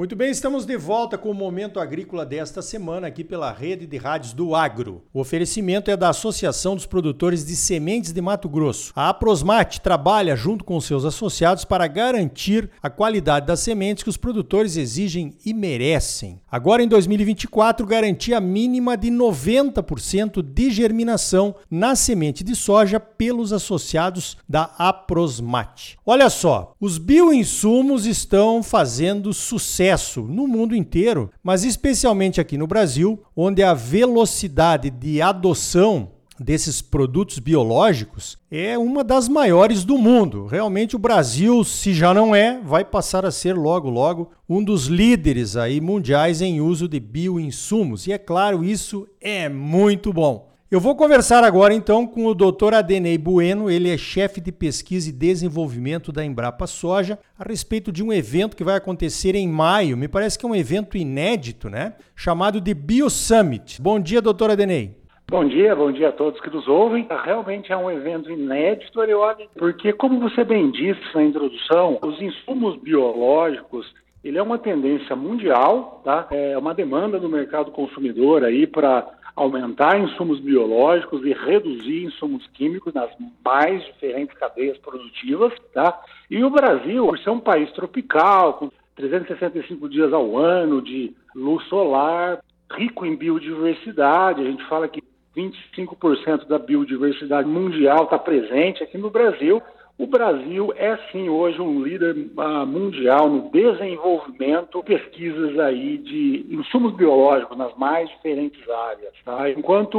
Muito bem, estamos de volta com o Momento Agrícola desta semana aqui pela Rede de Rádios do Agro. O oferecimento é da Associação dos Produtores de Sementes de Mato Grosso. A Aprosmate trabalha junto com seus associados para garantir a qualidade das sementes que os produtores exigem e merecem. Agora em 2024, garantia mínima de 90% de germinação na semente de soja pelos associados da Aprosmate. Olha só, os bioinsumos estão fazendo sucesso no mundo inteiro, mas especialmente aqui no Brasil, onde a velocidade de adoção desses produtos biológicos é uma das maiores do mundo. Realmente o Brasil, se já não é, vai passar a ser logo logo um dos líderes aí mundiais em uso de bioinsumos. E é claro, isso é muito bom. Eu vou conversar agora então com o Dr. Adenei Bueno, ele é chefe de pesquisa e desenvolvimento da Embrapa Soja, a respeito de um evento que vai acontecer em maio, me parece que é um evento inédito, né? Chamado de Bio Summit. Bom dia, doutor Adenei. Bom dia, bom dia a todos que nos ouvem. Realmente é um evento inédito, Arioli, porque como você bem disse na introdução, os insumos biológicos ele é uma tendência mundial, tá? É uma demanda do mercado consumidor aí para aumentar insumos biológicos e reduzir insumos químicos nas mais diferentes cadeias produtivas, tá? E o Brasil, por ser um país tropical, com 365 dias ao ano de luz solar, rico em biodiversidade, a gente fala que 25% da biodiversidade mundial está presente aqui no Brasil. O Brasil é sim hoje um líder uh, mundial no desenvolvimento, pesquisas aí de insumos biológicos nas mais diferentes áreas. Tá? Enquanto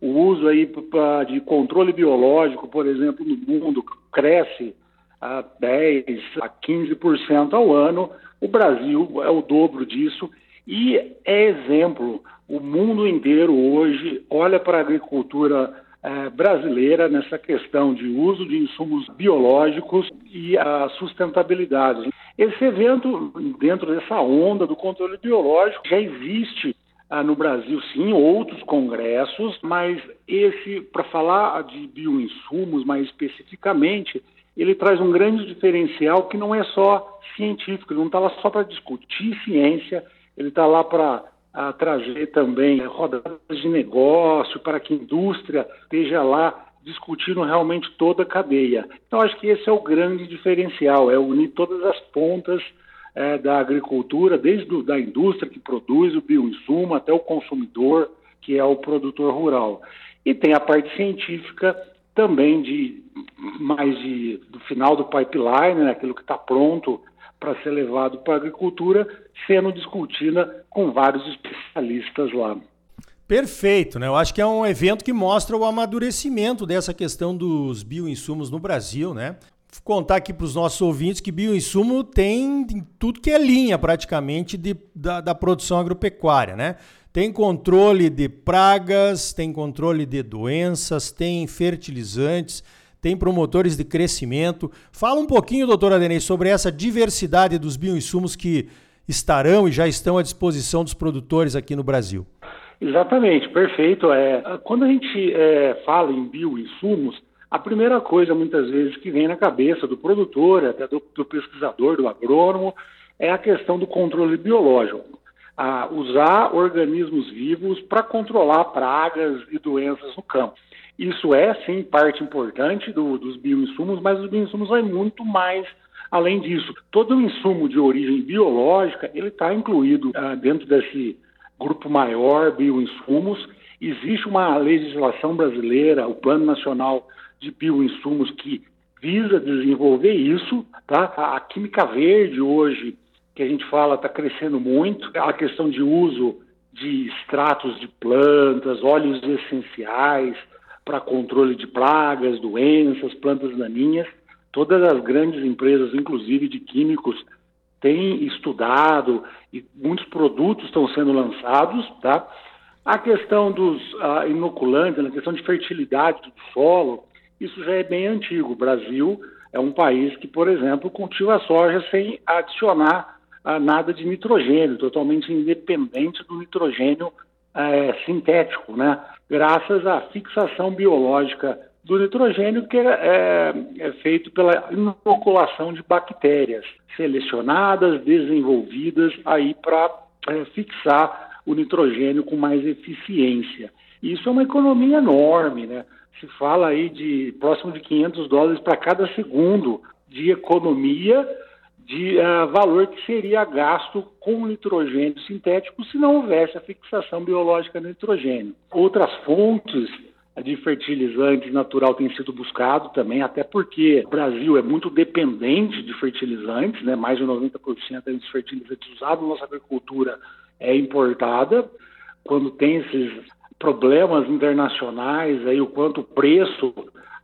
o uso aí de controle biológico, por exemplo, no mundo cresce a 10 a 15% ao ano, o Brasil é o dobro disso e é exemplo. O mundo inteiro hoje olha para a agricultura é, brasileira nessa questão de uso de insumos biológicos e a sustentabilidade. Esse evento, dentro dessa onda do controle biológico, já existe ah, no Brasil, sim, outros congressos, mas esse, para falar de bioinsumos mais especificamente, ele traz um grande diferencial que não é só científico, ele não está lá só para discutir ciência, ele está lá para a trazer também rodadas de negócio para que a indústria esteja lá discutindo realmente toda a cadeia. Então, acho que esse é o grande diferencial, é unir todas as pontas é, da agricultura, desde do, da indústria que produz o bioinsumo até o consumidor, que é o produtor rural. E tem a parte científica também de mais de, do final do pipeline, né, aquilo que está pronto para ser levado para a agricultura, sendo discutida com vários especialistas lá. Perfeito, né? Eu acho que é um evento que mostra o amadurecimento dessa questão dos bioinsumos no Brasil, né? Contar aqui para os nossos ouvintes que bioinsumo tem tudo que é linha praticamente de, da, da produção agropecuária, né? Tem controle de pragas, tem controle de doenças, tem fertilizantes, tem promotores de crescimento. Fala um pouquinho, doutor Adenei, sobre essa diversidade dos bioinsumos que estarão e já estão à disposição dos produtores aqui no Brasil. Exatamente, perfeito. É, quando a gente é, fala em bioinsumos, a primeira coisa, muitas vezes, que vem na cabeça do produtor, até do, do pesquisador, do agrônomo, é a questão do controle biológico. Usar organismos vivos para controlar pragas e doenças no campo. Isso é, sim, parte importante do, dos bioinsumos, mas os bioinsumos vai muito mais além disso. Todo insumo de origem biológica, ele está incluído ah, dentro desse grupo maior, bioinsumos. Existe uma legislação brasileira, o Plano Nacional de Bioinsumos, que visa desenvolver isso. Tá? A, a química verde hoje, que a gente fala, está crescendo muito. A questão de uso de extratos de plantas, óleos essenciais, para controle de pragas, doenças, plantas daninhas. Todas as grandes empresas, inclusive de químicos, têm estudado e muitos produtos estão sendo lançados, tá? A questão dos uh, inoculantes, a questão de fertilidade do solo, isso já é bem antigo. O Brasil é um país que, por exemplo, cultiva soja sem adicionar uh, nada de nitrogênio, totalmente independente do nitrogênio uh, sintético, né? graças à fixação biológica do nitrogênio que é, é, é feito pela inoculação de bactérias selecionadas, desenvolvidas aí para é, fixar o nitrogênio com mais eficiência. Isso é uma economia enorme, né? Se fala aí de próximo de 500 dólares para cada segundo de economia de uh, valor que seria gasto com nitrogênio sintético se não houvesse a fixação biológica do nitrogênio. Outras fontes de fertilizantes natural têm sido buscado também, até porque o Brasil é muito dependente de fertilizantes, né? mais de 90% dos fertilizantes usados na nossa agricultura é importada. Quando tem esses problemas internacionais, aí o quanto o preço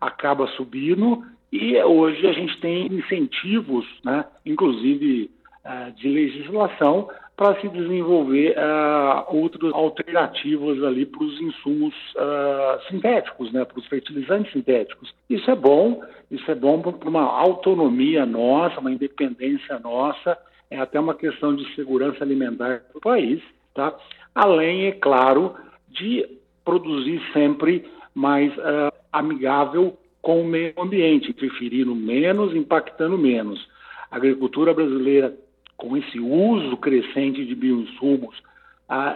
acaba subindo, e hoje a gente tem incentivos, né, inclusive uh, de legislação, para se desenvolver uh, outras alternativas ali para os insumos uh, sintéticos, né, para os fertilizantes sintéticos. Isso é bom, isso é bom para uma autonomia nossa, uma independência nossa, é até uma questão de segurança alimentar para o país, tá? Além, é claro, de produzir sempre mais uh, amigável com o meio ambiente, interferindo menos, impactando menos. A agricultura brasileira, com esse uso crescente de bioinsumos,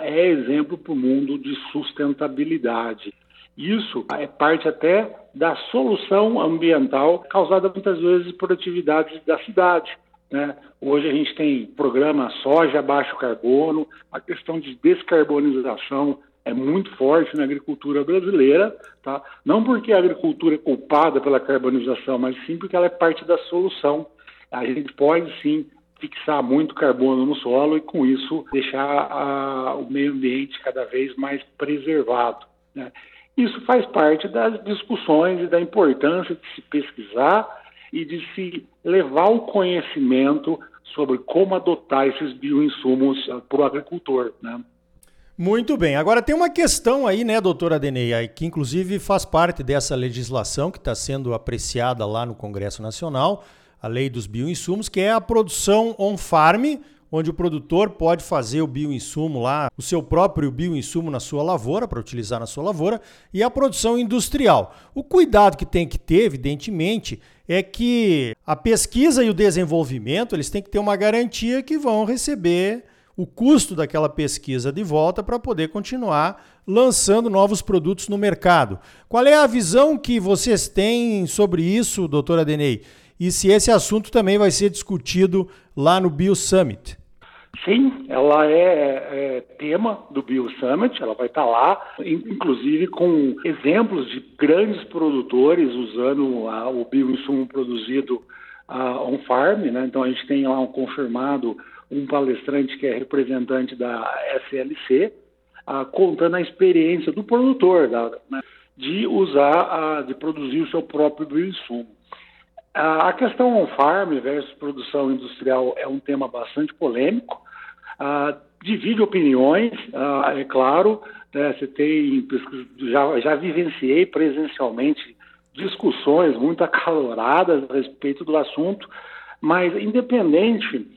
é exemplo para o mundo de sustentabilidade. Isso é parte até da solução ambiental causada muitas vezes por atividades da cidade. Né? Hoje a gente tem programa soja baixo carbono, a questão de descarbonização é muito forte na agricultura brasileira, tá? Não porque a agricultura é culpada pela carbonização, mas sim porque ela é parte da solução. A gente pode sim fixar muito carbono no solo e com isso deixar a, o meio ambiente cada vez mais preservado. Né? Isso faz parte das discussões e da importância de se pesquisar e de se levar o conhecimento sobre como adotar esses bioinsumos uh, para o agricultor. Né? Muito bem. Agora tem uma questão aí, né, doutora Denei, que inclusive faz parte dessa legislação que está sendo apreciada lá no Congresso Nacional, a lei dos bioinsumos, que é a produção on-farm, onde o produtor pode fazer o bioinsumo lá, o seu próprio bioinsumo na sua lavoura, para utilizar na sua lavoura, e a produção industrial. O cuidado que tem que ter, evidentemente, é que a pesquisa e o desenvolvimento, eles têm que ter uma garantia que vão receber o custo daquela pesquisa de volta para poder continuar lançando novos produtos no mercado. Qual é a visão que vocês têm sobre isso, doutora Denei? E se esse assunto também vai ser discutido lá no Bio Summit? Sim, ela é, é, tema do Bio Summit, ela vai estar lá, inclusive com exemplos de grandes produtores usando a, o bioinsumo produzido uh, on-farm, né? Então a gente tem lá um confirmado um palestrante que é representante da SLC, ah, contando a experiência do produtor da, né, de usar, ah, de produzir o seu próprio bioinsumo. Ah, a questão on-farm versus produção industrial é um tema bastante polêmico, ah, divide opiniões, é claro, né, você tem, já, já vivenciei presencialmente discussões muito acaloradas a respeito do assunto, mas independente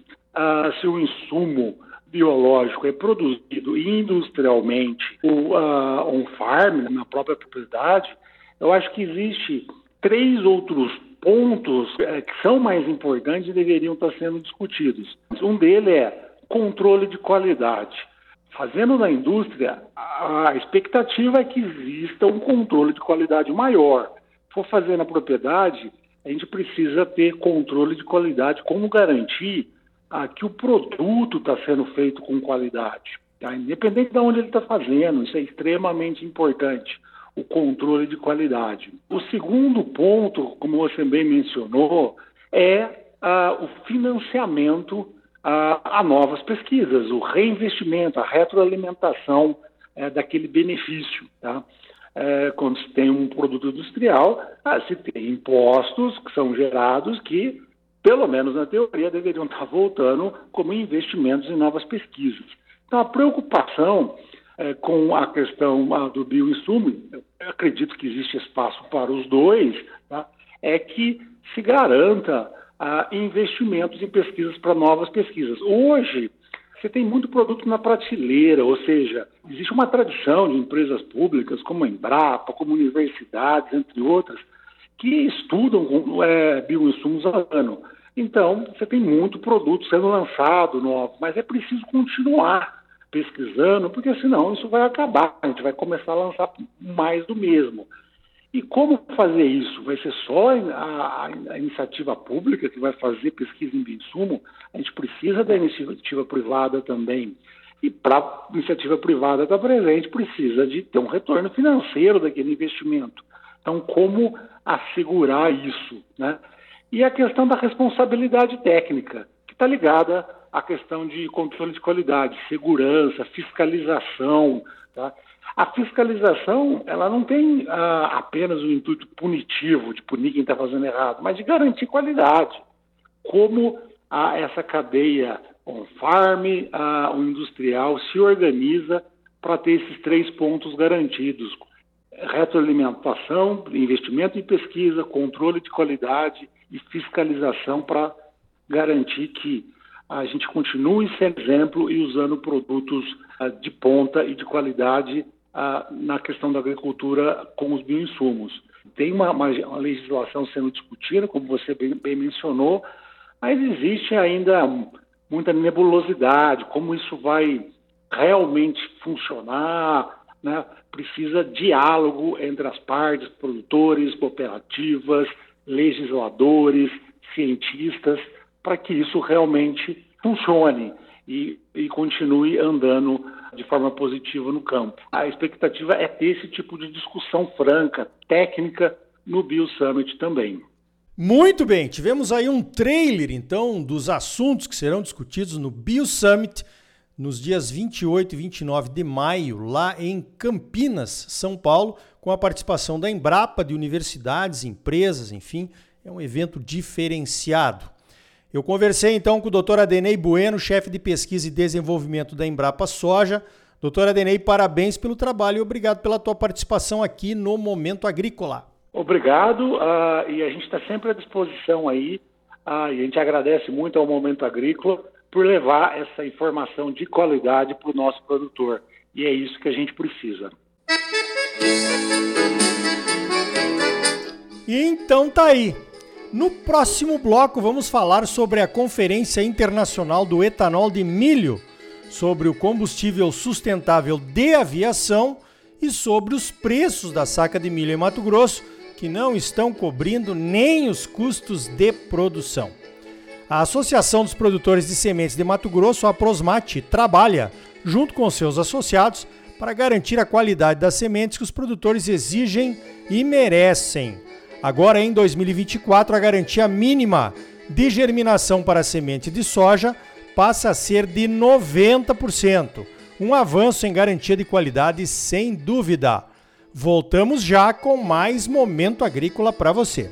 se o insumo biológico é produzido industrialmente ou ah, on-farm, na própria propriedade, eu acho que existe três outros pontos eh, que são mais importantes e deveriam estar sendo discutidos. Um deles é controle de qualidade. Fazendo na indústria, a expectativa é que exista um controle de qualidade maior. Se for fazer na propriedade, a gente precisa ter controle de qualidade. Como garantir ah, que o produto está sendo feito com qualidade, tá? independente de onde ele está fazendo, isso é extremamente importante, o controle de qualidade. O segundo ponto, como você bem mencionou, é ah, o financiamento ah, a novas pesquisas, o reinvestimento, a retroalimentação é, daquele benefício. Tá? É, quando se tem um produto industrial, ah, se tem impostos que são gerados que pelo menos na teoria, deveriam estar voltando como investimentos em novas pesquisas. Então, a preocupação é, com a questão do bioinsumo, acredito que existe espaço para os dois, tá? é que se garanta investimentos em pesquisas para novas pesquisas. Hoje, você tem muito produto na prateleira, ou seja, existe uma tradição de empresas públicas como a Embrapa, como universidades, entre outras, que estudam é, bioinsumos há ano. Então, você tem muito produto sendo lançado novo, mas é preciso continuar pesquisando, porque senão isso vai acabar, a gente vai começar a lançar mais do mesmo. E como fazer isso? Vai ser só a, a, iniciativa pública que vai fazer pesquisa em bioinsumo? A gente precisa da iniciativa privada também. E para a iniciativa privada estar presente, precisa de ter um retorno financeiro daquele investimento. Então, como assegurar isso? Né? E a questão da responsabilidade técnica, que está ligada à questão de controle de qualidade, segurança, fiscalização. Tá? A fiscalização, ela não tem ah, apenas o intuito punitivo de punir quem está fazendo errado, mas de garantir qualidade. Como ah, essa cadeia on-farm, ah, o industrial se organiza para ter esses três pontos garantidos: retroalimentação, investimento em pesquisa, controle de qualidade e fiscalização para garantir que a gente continue sendo exemplo e usando produtos ah, de ponta e de qualidade na questão da agricultura com os bioinsumos. Tem uma, uma, uma legislação sendo discutida, como você bem, bem, mencionou, mas existe ainda muita nebulosidade, como isso vai realmente funcionar, né? precisa diálogo entre as partes, produtores, cooperativas, legisladores, cientistas, para que isso realmente funcione e, e continue andando de forma positiva no campo. A expectativa é ter esse tipo de discussão franca, técnica, no Bio Summit também. Muito bem, tivemos aí um trailer então dos assuntos que serão discutidos no Bio Summit nos dias 28 e 29 de maio, lá em Campinas, São Paulo, com a participação da Embrapa, de universidades, empresas, enfim, é um evento diferenciado. Eu conversei então com o Dr. Adenei Bueno, chefe de pesquisa e desenvolvimento da Embrapa Soja. Doutor Adenei, parabéns pelo trabalho e obrigado pela tua participação aqui no Momento Agrícola. Obrigado, uh, e a gente está sempre à disposição aí, uh, e a gente agradece muito ao Momento Agrícola por levar essa informação de qualidade para o nosso produtor. E é isso que a gente precisa. E então tá aí. No próximo bloco, vamos falar sobre a Conferência Internacional do Etanol de Milho, sobre o combustível sustentável de aviação e sobre os preços da saca de milho em Mato Grosso, que não estão cobrindo nem os custos de produção. A Associação dos Produtores de Sementes de Mato Grosso, a Prosmate, trabalha, junto com seus associados, para garantir a qualidade das sementes que os produtores exigem e merecem. Agora, em 2024, a garantia mínima de germinação para semente de soja passa a ser de 90%. Um avanço em garantia de qualidade, sem dúvida. Voltamos já com mais momento agrícola para você.